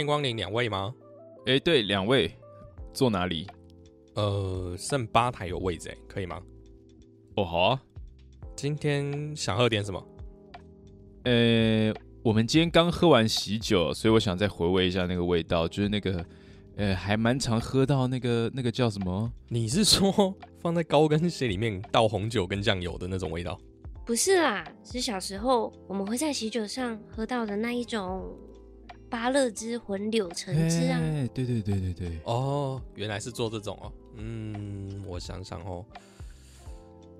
欢迎光临，两位吗？哎，对，两位坐哪里？呃，剩吧台有位置，可以吗？哦，好啊。今天想喝点什么？呃，我们今天刚喝完喜酒，所以我想再回味一下那个味道，就是那个，呃，还蛮常喝到那个那个叫什么？你是说放在高跟鞋里面倒红酒跟酱油的那种味道？不是啦，是小时候我们会在喜酒上喝到的那一种。芭乐汁混柳橙汁啊！对对对对对，哦，原来是做这种哦。嗯，我想想哦。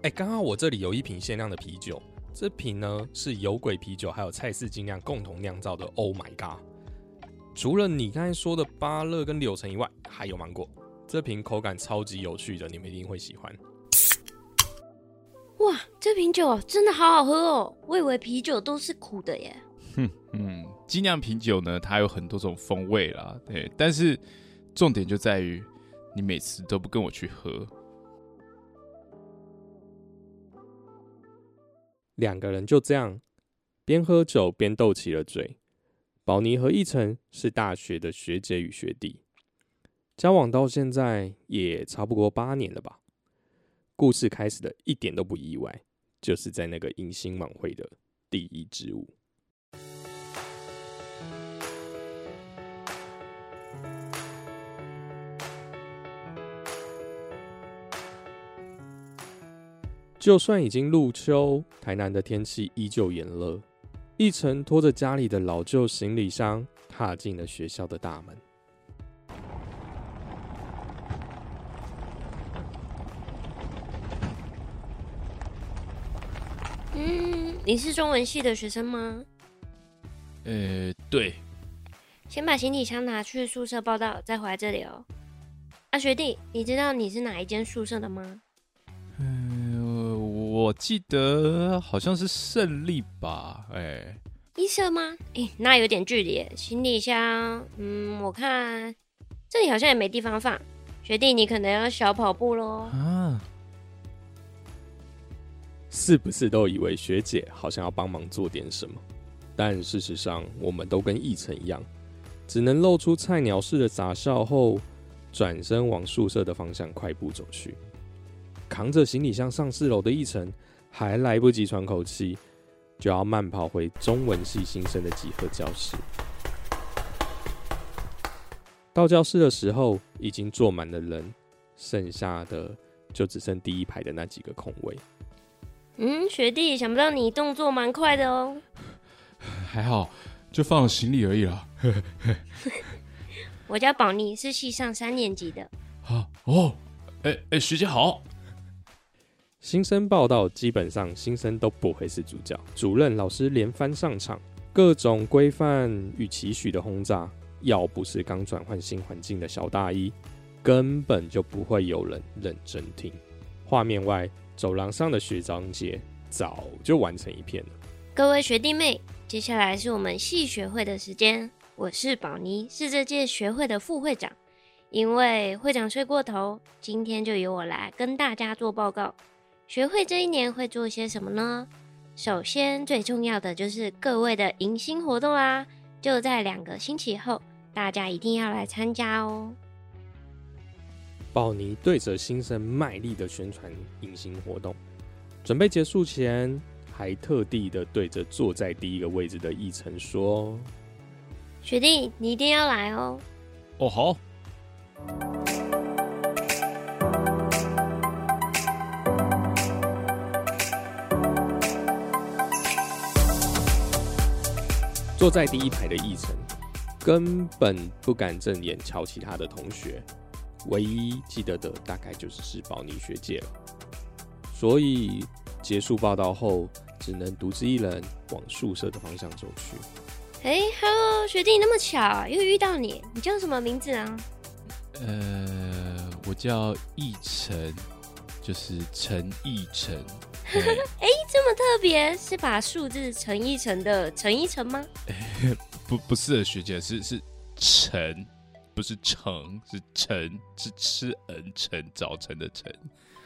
哎，刚好我这里有一瓶限量的啤酒，这瓶呢是有鬼啤酒还有蔡氏精酿共同酿造的。Oh my god！除了你刚才说的芭乐跟柳橙以外，还有芒果。这瓶口感超级有趣的，你们一定会喜欢。哇，这瓶酒真的好好喝哦！我以为啤酒都是苦的耶。哼，嗯，精酿啤酒呢，它有很多种风味啦，对，但是重点就在于你每次都不跟我去喝。两个人就这样边喝酒边斗起了嘴。宝妮和一晨是大学的学姐与学弟，交往到现在也差不多八年了吧。故事开始的一点都不意外，就是在那个迎新晚会的第一支舞。就算已经入秋，台南的天气依旧炎热。一晨拖着家里的老旧行李箱，踏进了学校的大门。嗯，你是中文系的学生吗？呃，对。先把行李箱拿去宿舍报到，再回来这里哦。啊，学弟，你知道你是哪一间宿舍的吗？我记得好像是胜利吧，哎，一社吗？哎，那有点距离。行李箱，嗯，我看这里好像也没地方放。学弟，你可能要小跑步喽。啊，是不是都以为学姐好像要帮忙做点什么？但事实上，我们都跟奕晨一样，只能露出菜鸟式的傻笑后，转身往宿舍的方向快步走去。扛着行李箱上四楼的一层，还来不及喘口气，就要慢跑回中文系新生的集合教室。到教室的时候，已经坐满了人，剩下的就只剩第一排的那几个空位。嗯，学弟，想不到你动作蛮快的哦。还好，就放了行李而已啦。我叫宝妮，是系上三年级的。好 哦，哎哎，学姐好。新生报道，基本上新生都不会是主角，主任、老师连番上场，各种规范与期许的轰炸，要不是刚转换新环境的小大一，根本就不会有人认真听。画面外，走廊上的学长姐早就完成一片了。各位学弟妹，接下来是我们系学会的时间。我是宝妮，是这届学会的副会长。因为会长睡过头，今天就由我来跟大家做报告。学会这一年会做些什么呢？首先，最重要的就是各位的迎新活动啦，就在两个星期后，大家一定要来参加哦。宝妮对着新生卖力的宣传迎新活动，准备结束前，还特地的对着坐在第一个位置的奕晨说：“学弟，你一定要来哦。”哦，好。坐在第一排的奕晨根本不敢正眼瞧其他的同学，唯一记得的大概就是是宝妮学姐了。所以结束报道后，只能独自一人往宿舍的方向走去。哎，Hello，学弟，那么巧又遇到你，你叫什么名字啊？呃，我叫奕晨，就是陈奕晨。哎，这么特别，是把数字乘一乘的乘一乘吗？不，不是学姐，是是乘，不是乘，是乘，是吃恩晨早晨的晨。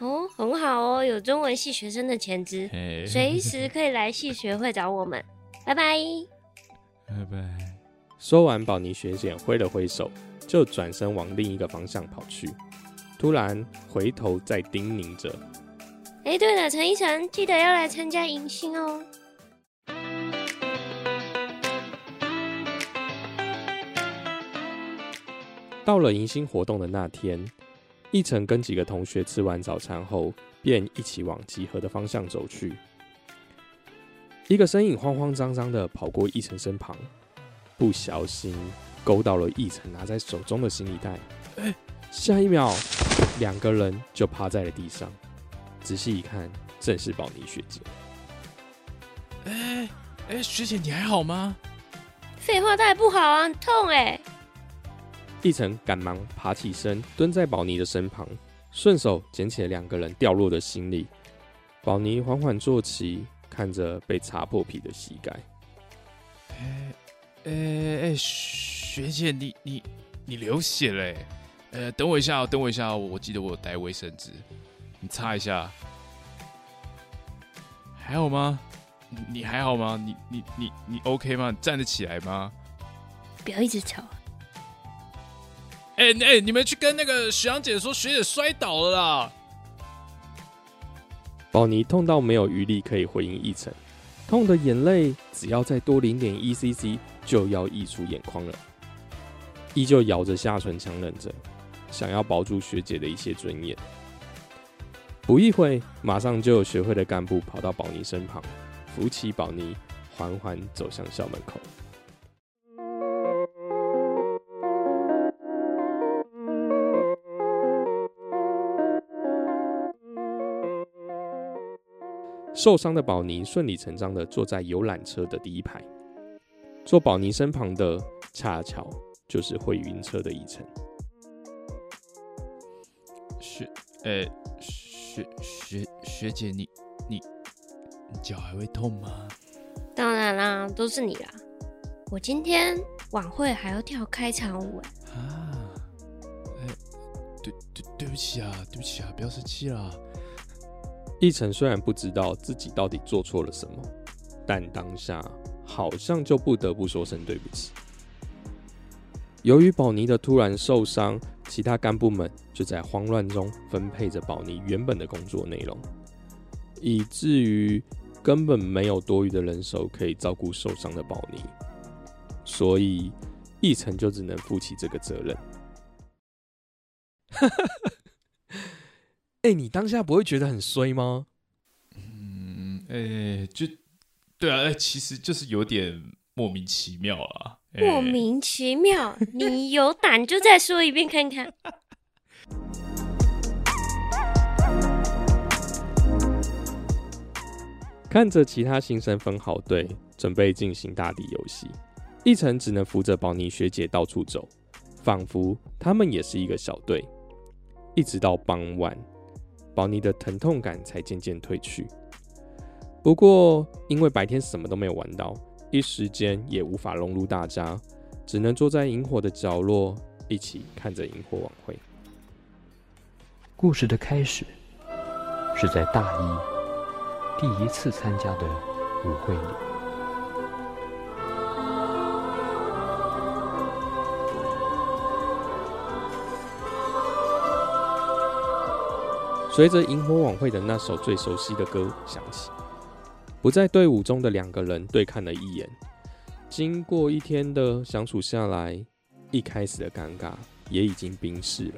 哦，很好哦，有中文系学生的潜质，随时可以来系学会找我们。拜拜，拜拜。说完，宝妮学姐挥了挥手，就转身往另一个方向跑去。突然回头再叮咛着。哎，对了，陈一晨，记得要来参加迎新哦。到了迎新活动的那天，一晨跟几个同学吃完早餐后，便一起往集合的方向走去。一个身影慌慌张张的跑过一晨身旁，不小心勾到了一晨拿在手中的行李袋。哎，下一秒，两个人就趴在了地上。仔细一看，正是宝妮学姐。哎哎，学姐你还好吗？废话，当然不好啊，很痛哎。一晨赶忙爬起身，蹲在宝妮的身旁，顺手捡起了两个人掉落的行李。宝妮缓缓坐起，看着被擦破皮的膝盖。哎哎哎，学姐，你你你流血了！呃，等我一下，等我一下，我记得我有带卫生纸。你擦一下，还好吗？你还好吗？你你你你 OK 吗？站得起来吗？不要一直吵。哎哎，你们去跟那个学长姐说，学姐摔倒了啦。宝妮痛到没有余力可以回应一晨，痛的眼泪只要再多零点一 cc 就要溢出眼眶了，依旧咬着下唇强忍着，想要保住学姐的一些尊严。不一会，马上就有学会的干部跑到宝妮身旁，扶起宝妮，缓缓走向校门口。受伤的宝妮顺理成章的坐在游览车的第一排，坐宝妮身旁的恰巧就是会晕车的一晨。是，呃。学学学姐，你你你脚还会痛吗？当然啦，都是你啦！我今天晚会还要跳开场舞哎！啊，哎，对对对不起啊，对不起啊，不要生气啦。一晨虽然不知道自己到底做错了什么，但当下好像就不得不说声对不起。由于宝妮的突然受伤。其他干部们就在慌乱中分配着保尼原本的工作内容，以至于根本没有多余的人手可以照顾受伤的宝妮，所以一成就只能负起这个责任。哎，你当下不会觉得很衰吗？嗯，哎，就对啊，哎，其实就是有点莫名其妙啊。莫名其妙，你有胆就再说一遍看看。看着其他新生分好队，准备进行大地游戏，一晨只能扶着宝妮学姐到处走，仿佛他们也是一个小队。一直到傍晚，宝妮的疼痛感才渐渐退去。不过，因为白天什么都没有玩到。一时间也无法融入大家，只能坐在萤火的角落，一起看着萤火晚会。故事的开始是在大一第一次参加的舞会里。随着萤火晚会的那首最熟悉的歌响起。不在队伍中的两个人对看了一眼，经过一天的相处下来，一开始的尴尬也已经冰释了。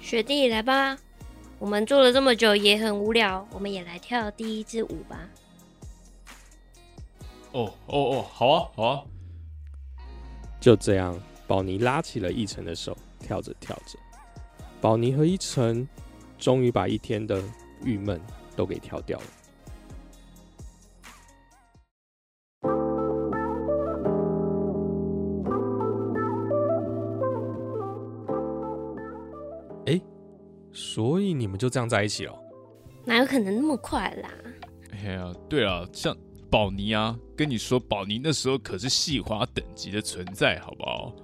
学弟，来吧，我们做了这么久也很无聊，我们也来跳第一支舞吧。哦哦哦，好啊好啊。就这样，宝妮拉起了一晨的手，跳着跳着，宝妮和一晨终于把一天的郁闷都给跳掉了。所以你们就这样在一起了？哪有可能那么快啦？哎呀，对了，像宝妮啊，跟你说，宝妮那时候可是细花等级的存在，好不好？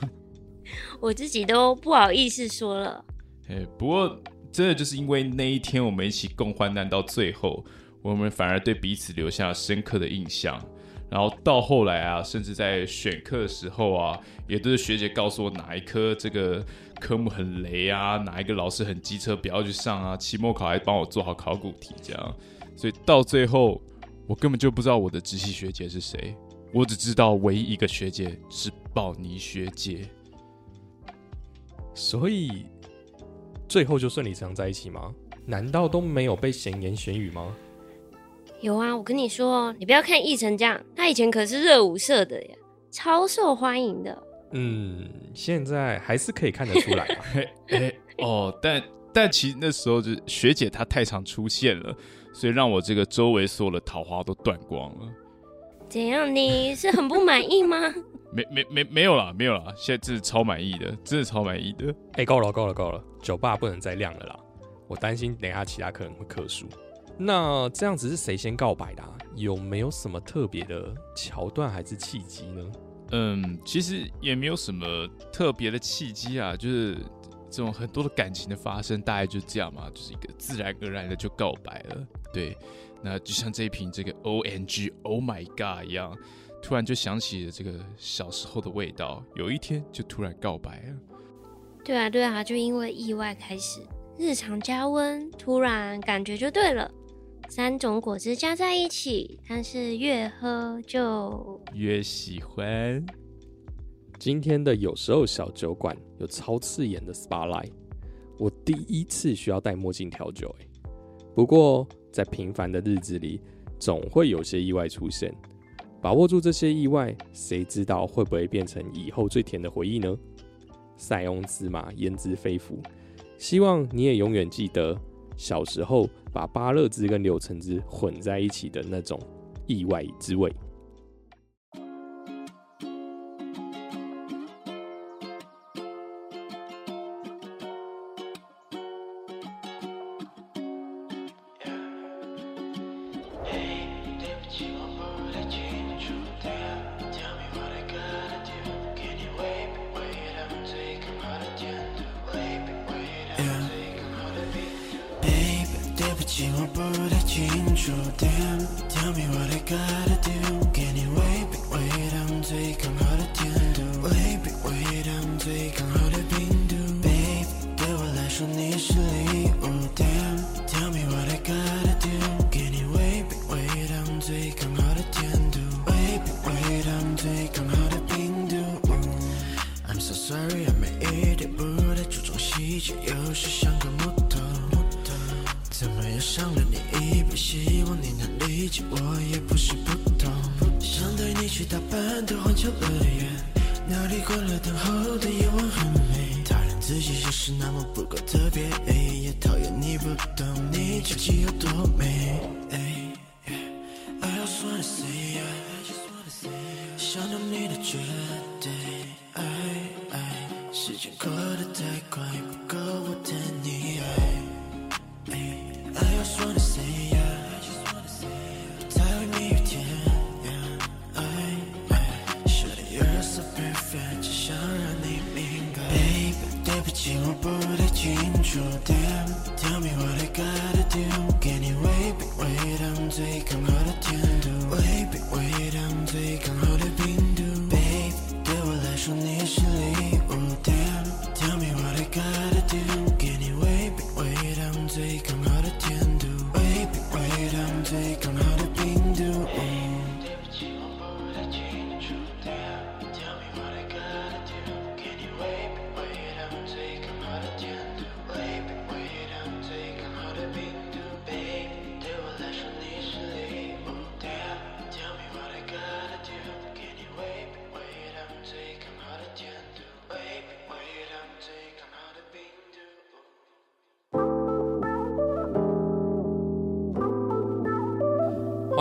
我自己都不好意思说了。哎，不过真的就是因为那一天我们一起共患难到最后，我们反而对彼此留下了深刻的印象。然后到后来啊，甚至在选课的时候啊，也都是学姐告诉我哪一科这个科目很雷啊，哪一个老师很机车不要去上啊，期末考还帮我做好考古题这样。所以到最后，我根本就不知道我的直系学姐是谁，我只知道唯一一个学姐是宝妮学姐。所以最后就顺理成章在一起吗？难道都没有被闲言闲语吗？有啊，我跟你说，你不要看易成这样，他以前可是热舞社的呀，超受欢迎的。嗯，现在还是可以看得出来嘛。哎哦，但但其实那时候就学姐她太常出现了，所以让我这个周围所有的桃花都断光了。怎样？你是很不满意吗？没没没没有啦，没有啦，现在真是超满意的，真的超满意的。哎，够了够了够了，酒吧不能再亮了啦，我担心等下其他客人会客诉。那这样子是谁先告白的？有没有什么特别的桥段还是契机呢？嗯，其实也没有什么特别的契机啊，就是这种很多的感情的发生，大概就这样嘛，就是一个自然而然的就告白了。对，那就像这一瓶这个 O N G Oh My God 一样，突然就想起了这个小时候的味道，有一天就突然告白了。对啊，对啊，就因为意外开始，日常加温，突然感觉就对了。三种果汁加在一起，但是越喝就越喜欢。今天的有时候小酒馆有超刺眼的 SPA light，我第一次需要戴墨镜调酒哎。不过在平凡的日子里，总会有些意外出现。把握住这些意外，谁知道会不会变成以后最甜的回忆呢？塞翁之马焉知非福，希望你也永远记得。小时候把芭乐汁跟柳橙汁混在一起的那种意外滋味。不太清楚，Damn. Tell me what I gotta do，给你微冰微糖最刚好的甜度，微冰微糖最刚好的冰度，Baby 对那么不够特别，也讨厌你不懂你究竟有多美。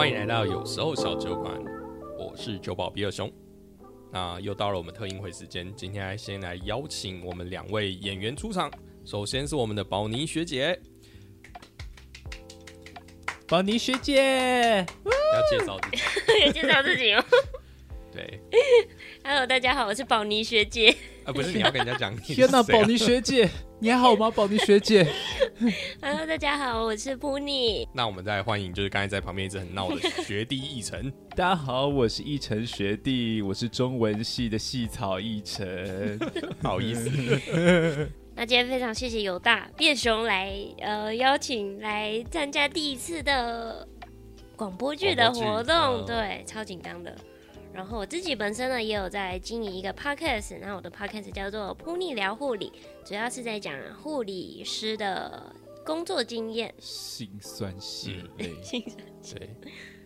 欢迎来到有时候小酒馆，我是酒保比尔熊。那又到了我们特映会时间，今天来先来邀请我们两位演员出场。首先是我们的宝妮学姐，宝妮学姐，要介绍自己。有介绍自己哦 对，？Hello，大家好，我是宝妮学姐。啊，不是你要跟人家讲天哪，宝妮学姐，你还好吗？宝妮学姐，Hello，大家好，我是 Puni。那我们再欢迎，就是刚才在旁边一直很闹的学弟奕晨。大家好，我是奕晨学弟，我是中文系的系草奕晨。不好意思，那今天非常谢谢有大变熊来呃邀请来参加第一次的广播剧的活动，对，超紧张的。然后我自己本身呢也有在经营一个 podcast，那我的 podcast 叫做“扑逆聊护理”，主要是在讲护理师的工作经验。心酸血泪，对。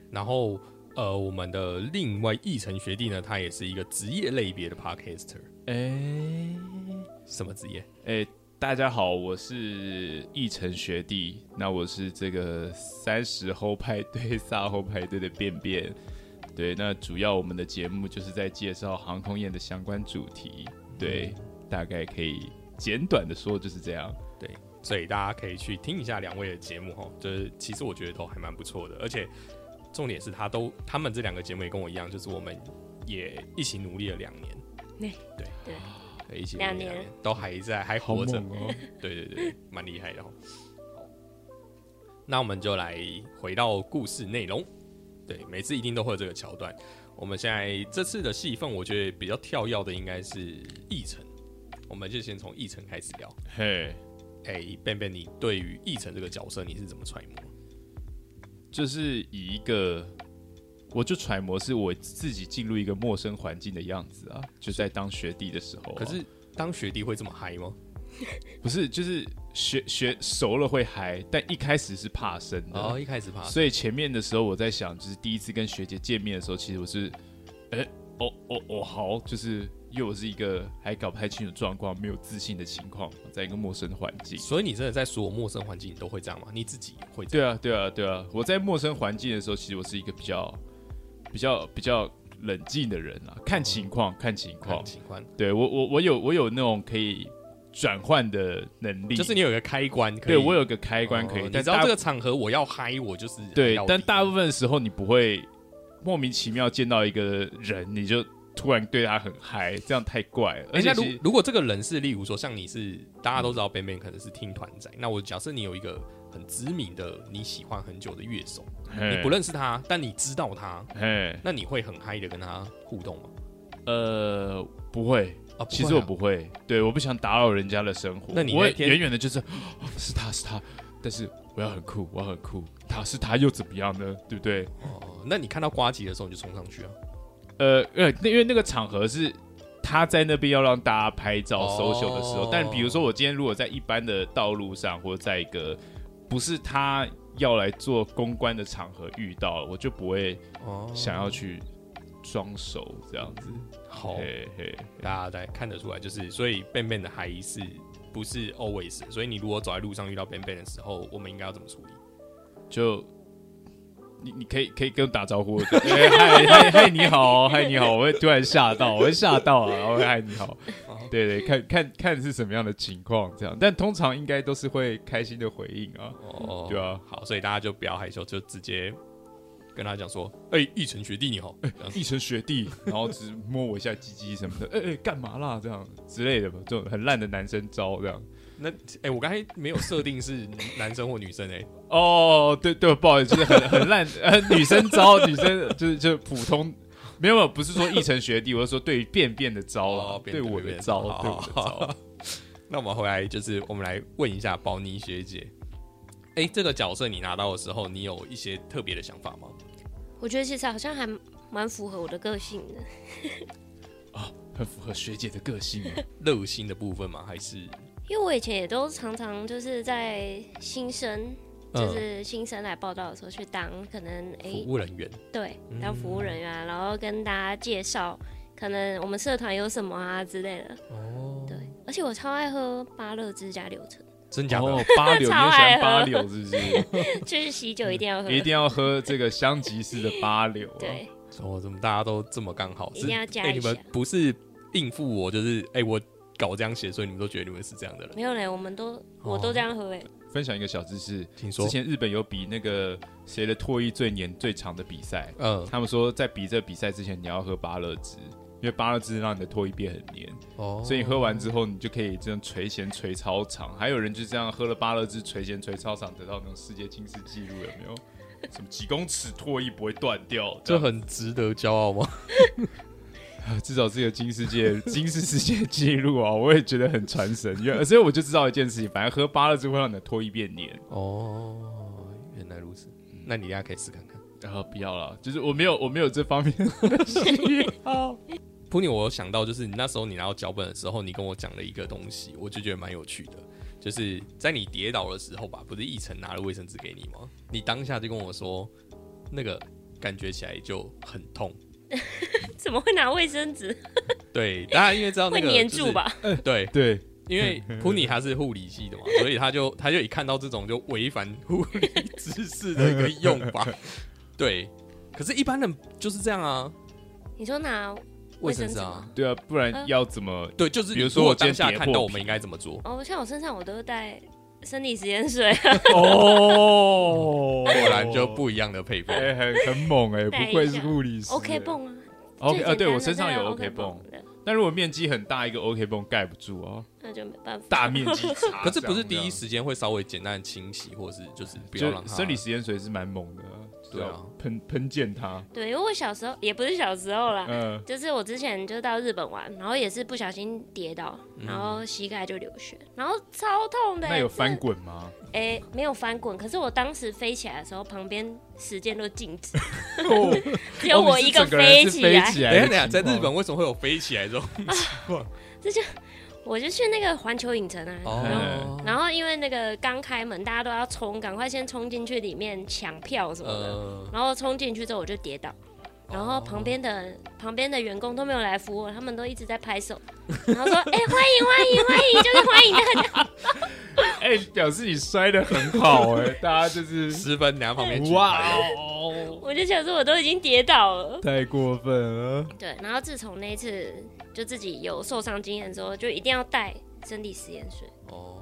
然后呃，我们的另外一成学弟呢，他也是一个职业类别的 podcaster。哎什么职业？哎，大家好，我是一成学弟，那我是这个三十后派对、撒后派对的便便。对，那主要我们的节目就是在介绍航空业的相关主题。对，大概可以简短的说就是这样。对所以大家可以去听一下两位的节目哈，就是其实我觉得都还蛮不错的，而且重点是他都他们这两个节目也跟我一样，就是我们也一起努力了两年，对对对对，一起努力两年都还在还活着！对对对，蛮厉害的哦。好，那我们就来回到故事内容。对，每次一定都会有这个桥段。我们现在这次的戏份，我觉得比较跳跃的应该是议程，我们就先从议程开始聊。嘿，哎、便便，你对于议程这个角色你是怎么揣摩？就是以一个，我就揣摩是我自己进入一个陌生环境的样子啊，就在当学弟的时候啊、可是当学弟会这么嗨吗？不是就是学学熟了会嗨，但一开始是怕生的。哦，一开始怕，所以前面的时候我在想，就是第一次跟学姐见面的时候，其实我是，哎、哦哦哦，好，就是又是一个还搞不太清楚状况、没有自信的情况，在一个陌生的环境。所以你真的在所有陌生环境你都会这样吗？你自己会这对？啊，对啊，对啊！我在陌生环境的时候，其实我是一个比较、比较、比较冷静的人啊，看情况，看情况看。情况，对我，我我有我有那种可以转换的能力，就是你有一个开关可以，对我有个开关可以，哦你但知道这个场合我要嗨，我就是对但大部分时候你不会莫名其妙见到一个人，你就突然对他很嗨，这样太怪了。而且，如如果这个人是，例如说像你是大家都知道 Ben Ben 可能是听团仔，那我假设你有一个很知名的你喜欢很久的乐手，你不认识他，但你知道他，那你会很嗨的跟他互动吗？呃，不会。啊，其实我不会，对，我不想打扰人家的生活。那你我会远远的就是、哦 是他是他，但是我要很酷，我要很酷，他是他又怎么样呢？对不对？哦，那你看到瓜吉的时候你就冲上去啊？呃呃，那因为那个场合是他在那边要让大家拍照、哦 social 的时候，但比如说我今天如果在一般的道路上，或者在一个不是他要来做公关的场合遇到，我就不会哦，想要去装熟这样子。好，嘿嘿，大家在看得出来，就是所以 Ben Ben 的嗨是不是 always？所以你如果走在路上遇到 Ben Ben 的时候，我们应该要怎么处理？就你你可以可以跟我打招呼，嗨嗨嗨你好，嗨你好，我会突然吓到，我会吓到啊，然后嗨你好，对对，看看看是什么样的情况这样，但通常应该都是会开心的回应啊，哦，对啊，好，所以大家就不要害羞，就直接跟他讲说：“哎、奕晨学弟你好。这样子一成学弟，然后只摸我一下鸡鸡什么的，哎、哎干嘛啦这样之类的吧，这种很烂的男生招这样。那哎、我刚才没有设定是男生或女生哎、哦，对对，不好意思，就是很 很烂，呃，女生招，女生就是就是普通，没有没有，不是说一成学弟，我是说对于便便的招啊，哦对我的招，对我的招。那我们回来就是我们来问一下宝妮学姐，哎、这个角色你拿到的时候，你有一些特别的想法吗？我觉得其实好像还蛮符合我的个性的，很符合学姐的个性啊。热心的部分吗？还是 因为我以前也都常常就是在新生，就嗯是新生来报道的时候去当可能哎、服务人员？对嗯当服务人员啊，然后跟大家介绍可能我们社团有什么啊之类的，哦，对，而且我超爱喝芭乐之家柳橙，真假的？哦，八柳，你喜欢八柳是不是？就是喜酒一定要喝，一定要喝这个香吉士的八柳、啊。对，哦，怎么大家都这么刚好？一定要加哎、一下你们不是应付我，就是哎、我搞这样写，所以你们都觉得你们是这样的人。没有嘞，我们都我都这样喝哎，分享一个小知识，听说之。前日本有比那个谁的唾液最黏最长的比赛，嗯，他们说在比这个比赛之前你要喝芭乐汁，因为芭乐汁让你的唾液变很黏，哦所以你喝完之后你就可以这样垂涎垂超长。还有人就这样喝了芭乐汁垂涎垂超长，得到那种世界金氏纪录，有没有？什么几公尺唾液不会断掉？这很值得骄傲吗？至少是个金世界金世世界纪录啊！我也觉得很传神，因为所以我就知道一件事情，反正喝芭乐汁会让你的唾液变黏。哦，原来如此。那你大家可以试看看。然后不要了，就是我没有我没有这方面的 需要。普尼，我想到，就是你那时候你拿到脚本的时候，你跟我讲了一个东西，我就觉得蛮有趣的，就是在你跌倒的时候吧，不是一晨拿了卫生纸给你吗？你当下就跟我说，那个感觉起来就很痛。怎么会拿卫生纸？对，大家因为知道那会个粘住？吧？就是对，对，因为 普尼他是护理系的嘛，所以他就他就一看到这种就违反护理知识的一个用法，对。可是，一般人就是这样啊，你说拿卫生纸啊？对啊，不然嗯要怎么？对，就是比如说我今天当下看到，我们应该怎么做？哦，像我身上我都带生理食盐水，哦，果然就不一样的配方。哎、很很猛哎、不愧是下护理师。OK 泵啊，OK 啊，对我身上有 OK 泵，的，但如果面积很大，一个 OK 泵盖不住哦，那就没办法。大面积擦。可是不是第一时间会稍微简单的清洗，或是就是不要让它生理实验水是蛮猛的啊，对啊喷喷溅它。对，因为我小时候也不是小时候啦，嗯，就是我之前就到日本玩，然后也是不小心跌倒，然后膝盖就流血，然后超痛的、欸。那有翻是？滚吗？哎、没有翻滚，可是我当时飞起来的时候，旁边时间都静止，哦，只有我一个。飞起来等一下等下，在日本为什么会有飞起来这种情况？我就去那个环球影城啊，然后哦，然后因为那个刚开门，大家都要冲，赶快先冲进去里面抢票什么的。呃，然后冲进去之后我就跌倒，然后旁边的、旁边的员工都没有来扶我，他们都一直在拍手，然后说：“哎、欢迎欢迎欢迎，就是欢迎大家。哎、表示你摔的很好哎、大家就是十分，等一下旁边举哇牌哦，”我就想说，我都已经跌倒了。太过分了。对，然后自从那一次就自己有受伤经验之后，就一定要带生理食盐水，哦，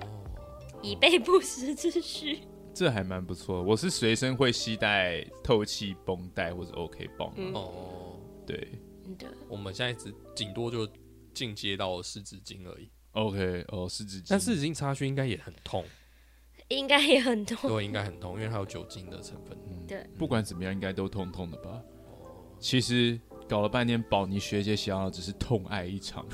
以备不时之需。这还蛮不错。我是随身会携带透气绷带或者 OK 绷。嗯，哦，对对，我们现在只顶多就进阶到湿纸巾而已，，OK，哦，湿纸巾。但湿纸巾擦去应该也很痛，应该也很痛。对，应该很痛，因为它有酒精的成分。嗯对，不管怎么样，应该都痛痛的吧？其实搞了半天，宝妮学姐想要的只是痛爱一场。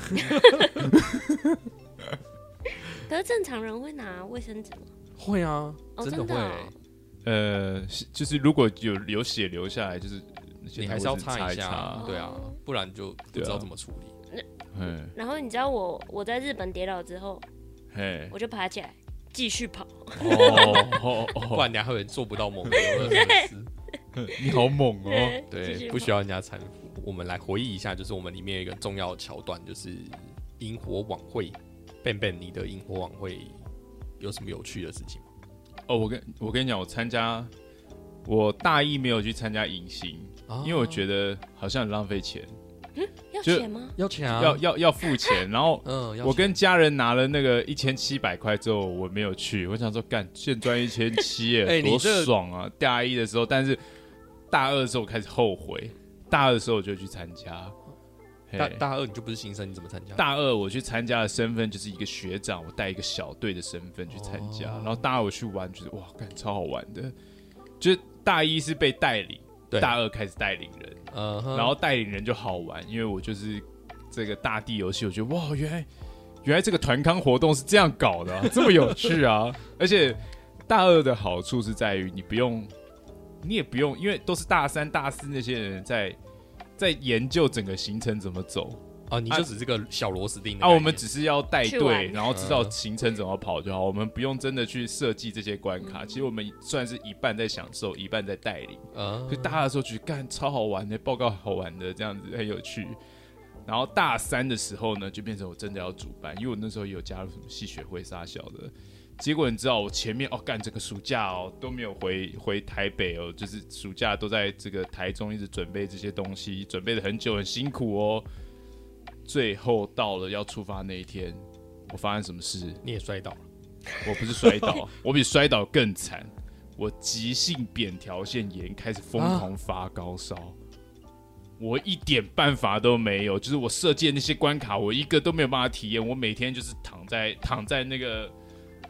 可是正常人会拿卫生纸吗？会啊，哦真的会的哦呃，就是如果有有血流下来，就是你还是要擦擦一下哦，对啊，不然就不知道怎么处理。嗯，然后你知道我我在日本跌倒之后，嘿，我就爬起来继续跑。哦哦不然人家会做不到猛的游乐设施。哦，你好猛哦！对，不需要人家搀扶。我们来回忆一下，就是我们里面有一个重要桥段，就是萤火晚会。Ben Ben，你的萤火晚会有什么有趣的事情吗？哦，我跟我跟你讲，我参加我大一没有去参加迎新，啊因为我觉得好像很浪费钱，要就钱吗？要钱啊，要要要付钱，然后 嗯，我跟家人拿了那个一千七百块之后，我没有去。我想说，干现赚一千七耶，多 哎你这爽啊！大一的时候，但是大二的时候我开始后悔，大二的时候我就去参加。嘿大大二你就不是新生，你怎么参加？大二我去参加的身份就是一个学长，我带一个小队的身份去参加。然后大二我去玩，觉得哇，干超好玩的。就是大一是被带领，对大二开始带领人，嗯哼，然后带领人就好玩，因为我就是这个大地游戏，我觉得哇，原来原来这个团康活动是这样搞的啊、这么有趣啊！而且大二的好处是在于你不用，你也不用，因为都是大三、大四那些人在在研究整个行程怎么走啊，你就只是个小螺丝钉的啊，我们只是要带队，然后知道嗯行程怎么跑就好，我们不用真的去设计这些关卡。其实我们算是一半在享受，一半在带领。啊就大二的时候觉得干超好玩的，报告好玩的，这样子很有趣。然后大三的时候呢，就变成我真的要主办，因为我那时候也有加入什么系学会、啥小的，结果你知道我前面哦，干整个暑假哦都没有回回台北哦，就是暑假都在这个台中一直准备这些东西，准备了很久，很辛苦哦。最后到了要出发那一天，我发生什么事？你也摔倒了，我不是摔倒，我比摔倒更惨，我急性扁桃腺炎开始疯狂发高烧。我一点办法都没有，就是我设计的那些关卡，我一个都没有办法体验。我每天就是躺在躺在那个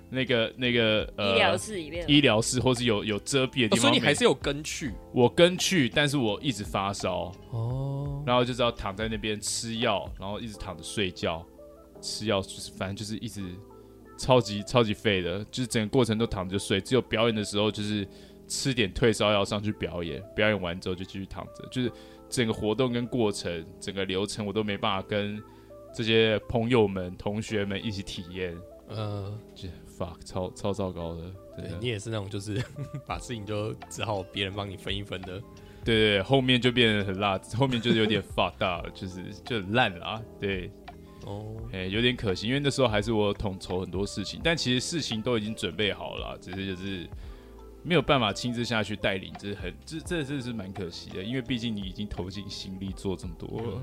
那个那个呃医疗室里面，医疗室，或是有有遮蔽的地哦方、所以你还是有跟去我跟去，但是我一直发烧，哦。然后就只要躺在那边吃药，然后一直躺着睡觉，吃药就是反正就是一直超级超级废的，就是整个过程都躺着睡，只有表演的时候就是吃点退烧药上去表演，表演完之后就继续躺着，就是整个活动跟过程、整个流程我都没办法跟这些朋友们、同学们一起体验，呃，就 fuck 超超糟糕的，对你也是那种就是 把事情就只好别人帮你分一分的。对后面就变得很辣，后面就是有点 fuck 大了，就是就很烂了啊。对，哦，哎、有点可惜，因为那时候还是我统筹很多事情，但其实事情都已经准备好了，只是就是没有办法亲自下去带领，这是很这这这是蛮可惜的，因为毕竟你已经投尽心力做这么多了。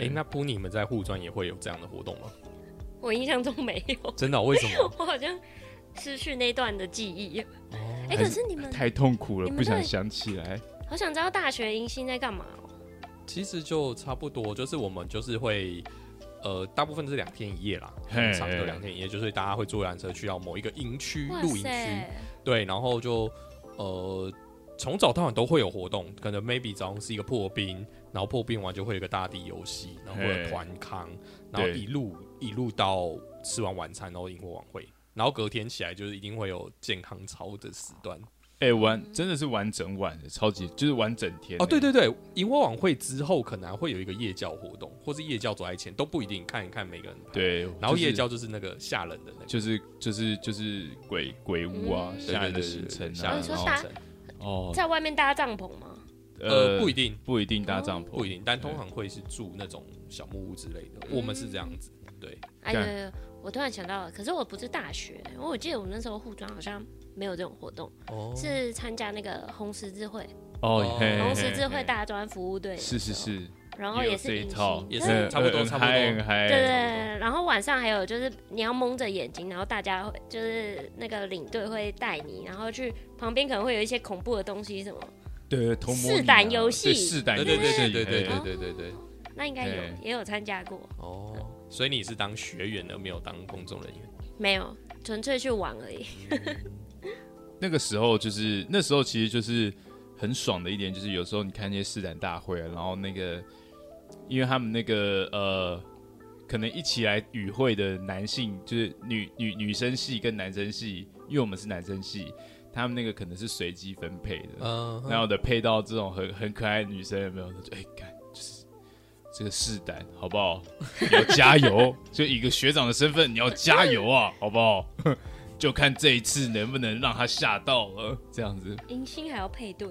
哎、那不你们在护专也会有这样的活动吗？我印象中没有，真的哦、为什么？我好像失去那段的记忆。哦哎、可是你们太痛苦了，不想想起来。好想知道大学迎新在干嘛哦。其实就差不多，就是我们就是会，呃，大部分是两天一夜啦，很长的两天一夜，就是大家会坐缆车去到某一个营区露营区，对，然后就呃从早到晚都会有活动，可能 maybe 早上是一个破冰，然后破冰完就会有一个大地游戏，然后会有团康，然后一路一路到吃完晚餐，然后萤火晚会，然后隔天起来就是一定会有健康操的时段。哎、玩真的是玩整晚的，超级就是玩整天哦，对对，对对，萤火晚会之后可能还会有一个夜教活动，或是夜教走在前都不一定，看一看每个人排。对，就是然后夜教就是那个吓人的那个，就是就是就是鬼鬼屋啊，嗯吓人的行程吓啊，你说大人的行程。哦，在外面搭帐篷吗？呃，不一定，不一定搭帐篷，不一定，但通常会是住那种小木屋之类的。我们是这样子，对，我突然想到了，可是我不是大学，因为我记得我那时候护专好像没有这种活动，哦是参加那个红十字会，哦，红十字会嘿大专服务队，是是，是，然后也是迎一套，也是差不多差不多对对，然后晚上还有就是你要蒙着眼睛，然后大家会就是那个领队会带你，然后去旁边可能会有一些恐怖的东西什么，对，同试胆游戏对试胆游戏，对对对对对对对对对对。那应该有也有参加过，哦，所以你是当学员的，没有当公众人员。没有，纯粹去玩而已。那个时候就是那时候其实就是很爽的一点，就是有时候你看那些试展大会啊，然后那个因为他们那个呃，可能一起来与会的男性就是女女女生系跟男生系，因为我们是男生系，他们那个可能是随机分配的，嗯，然后的配到这种很很可爱的女生有没有？就哎，这个试胆好不好？你要加油，就以一个学长的身份，你要加油啊，好不好？就看这一次能不能让他吓到了，这样子迎新还要配对，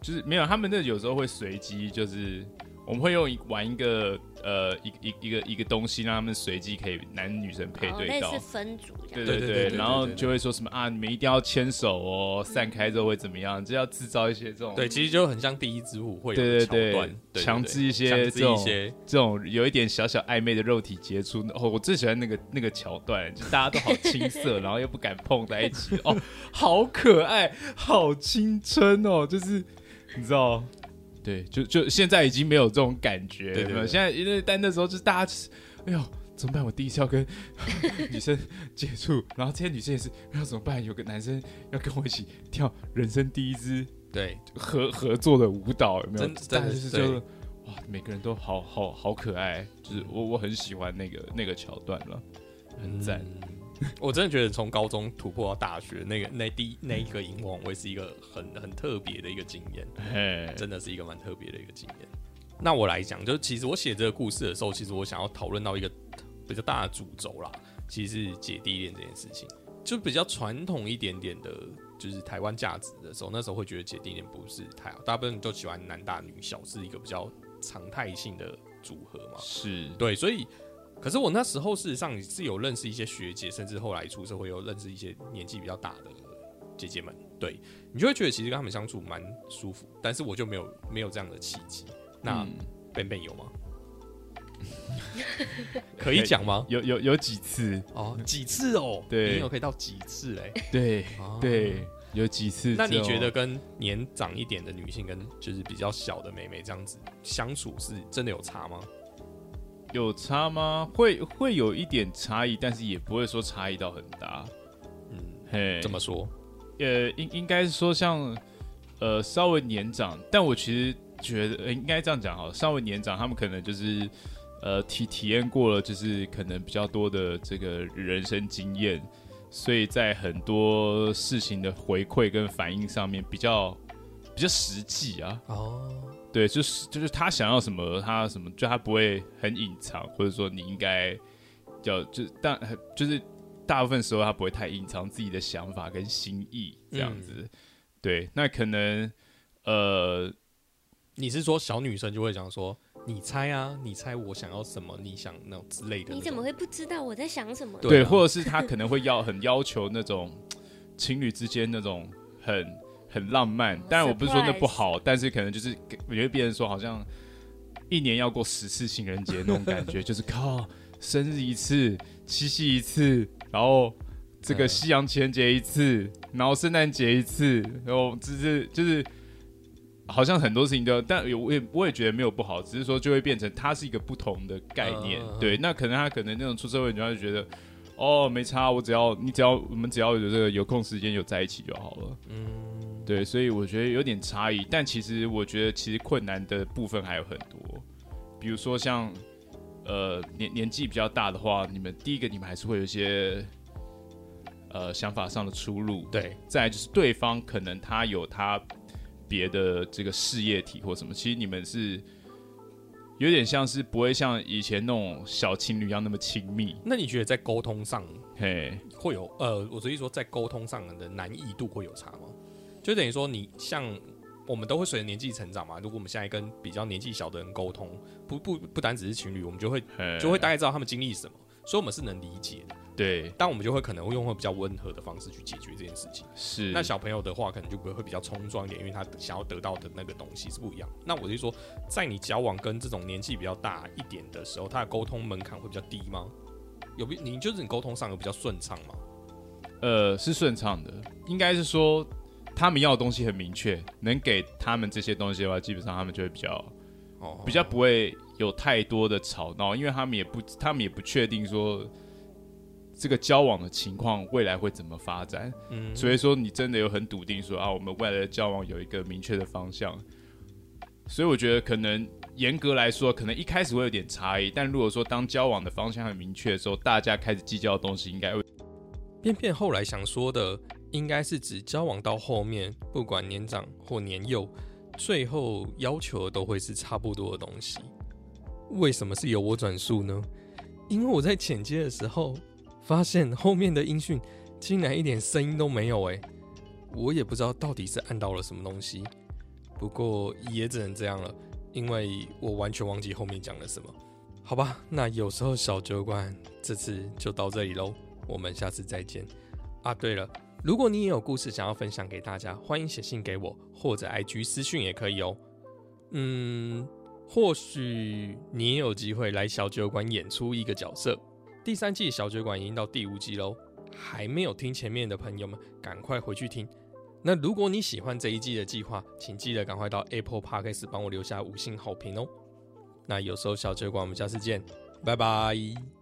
就是没有他们那有时候会随机，就是我们会用一玩一个呃一一一个一个东西，让他们随机可以男女生配对到哦类似。分组这样。对对对，然后就会说什么啊，你们一定要牵手哦，散开之后会怎么样？就要制造一些这种对，其实就很像第一支舞会有对对的桥段，强制一些强这种一些，这种有一点小小暧昧的肉体接触，哦，我最喜欢那个那个桥段，就大家都好青涩，然后又不敢碰在一起，哦，好可爱，好青春哦，就是你知道，对，就就现在已经没有这种感觉？对对对现在因为但那时候就是大家，哎呦。怎么办？我第一次要跟 女生接触，然后这些女生也是，要怎么办？有个男生要跟我一起跳人生第一支对，合合作的舞蹈，有没有？真的是就是哇，每个人都好好好可爱，就是我我很喜欢那个那个桥段了，很赞。嗯 我真的觉得从高中突破到大学，那个那第那一个萤火晚会是一个很很特别的一个经验，嘿，真的是一个蛮特别的一个经验。那我来讲，就是其实我写这个故事的时候，其实我想要讨论到一个比较大的主轴啦，其实是姐弟恋这件事情，就比较传统一点点的，就是台湾价值的时候，那时候会觉得姐弟恋不是太好，大部分都喜欢男大女小，是一个比较常态性的组合嘛。是，对，所以可是我那时候事实上是有认识一些学姐，甚至后来出社会有认识一些年纪比较大的姐姐们，对你就会觉得其实跟他们相处蛮舒服，但是我就没有没有这样的契机。那嗯笨笨有吗？可以讲吗？有有有几次，哦，几次哦？对你有可以到几次嘞？对哦对，有几次。那你觉得？跟年长一点的女性跟就是比较小的妹妹这样子相处是真的有差吗？有差吗？会会有一点差异，但是也不会说差异到很大。嗯，嘿，怎么说？呃，应应该是说像呃稍微年长，但我其实觉得、呃应该这样讲好了，稍微年长，他们可能就是呃体体验过了，就是可能比较多的这个人生经验，所以在很多事情的回馈跟反应上面比较比较实际啊。哦，对，就是就是他想要什么，他什么，就他不会很隐藏，或者说你应该要就但就是大部分时候他不会太隐藏自己的想法跟心意这样子。对，那可能呃，你是说小女生就会讲说，你猜啊，你猜我想要什么，你想那种之类的。你怎么会不知道我在想什么？对，或者是他可能会要很要求那种 情侣之间那种很很浪漫，当然我不是说那不好，但是可能就是我觉得别人说好像一年要过十次情人节那种感觉，就是靠生日一次，七夕一次，然后这个嗯西洋情人节一次，然后圣诞节一次，然后就是就是。好像很多事情都，但有我也我也觉得没有不好，只是说就会变成它是一个不同的概念，对。那可能他可能那种出社会，人家就觉得哦，没差，我只要你只要我们只要有这个有空时间有在一起就好了。嗯，对，所以我觉得有点差异，但其实我觉得其实困难的部分还有很多，比如说像呃年年纪比较大的话，你们第一个你们还是会有一些呃想法上的出入，对，再来就是对方可能他有他别的这个事业体或什么，其实你们是有点像是不会像以前那种小情侣一样那么亲密，那你觉得在沟通上嘿，会有呃，我所以说在沟通上的难易度会有差吗？就等于说你像我们都会随着年纪成长嘛，如果我们现在跟比较年纪小的人沟通，不不不单只是情侣，我们就会就会大概知道他们经历什么，所以我们是能理解的。对，但我们就会可能会用会比较温和的方式去解决这件事情。是那小朋友的话，可能就不会会比较冲撞一点，因为他想要得到的那个东西是不一样。那我就说，在你交往跟这种年纪比较大一点的时候，他的沟通门槛会比较低吗？有比你就是你沟通上有比较顺畅吗？呃，是顺畅的，应该是说他们要的东西很明确，能给他们这些东西的话，基本上他们就会比较哦，比较不会有太多的吵闹，因为他们也不他们也不确定说这个交往的情况未来会怎么发展，嗯。所以说你真的有很笃定说啊，我们未来的交往有一个明确的方向，所以我觉得可能严格来说，可能一开始会有点差异，但如果说当交往的方向很明确的时候，大家开始计较的东西应该会偏偏后来想说的，应该是指交往到后面，不管年长或年幼，最后要求都会是差不多的东西。为什么是由我转述呢？因为我在剪接的时候，发现后面的音讯竟然一点声音都没有、诶，我也不知道到底是按到了什么东西。不过也只能这样了，因为我完全忘记后面讲了什么。好吧，那有时候小酒馆这次就到这里喽。我们下次再见啊！对了，如果你也有故事想要分享给大家，欢迎写信给我，或者 IG 私讯也可以哦。嗯，或许你也有机会来小酒馆演出一个角色。第三季小酒馆已经到第五集喽，还没有听前面的朋友们，赶快回去听。那如果你喜欢这一季的计划，请记得赶快到 Apple Podcast 帮我留下五星好评哦。那有时候小酒馆，我们下次见，拜拜。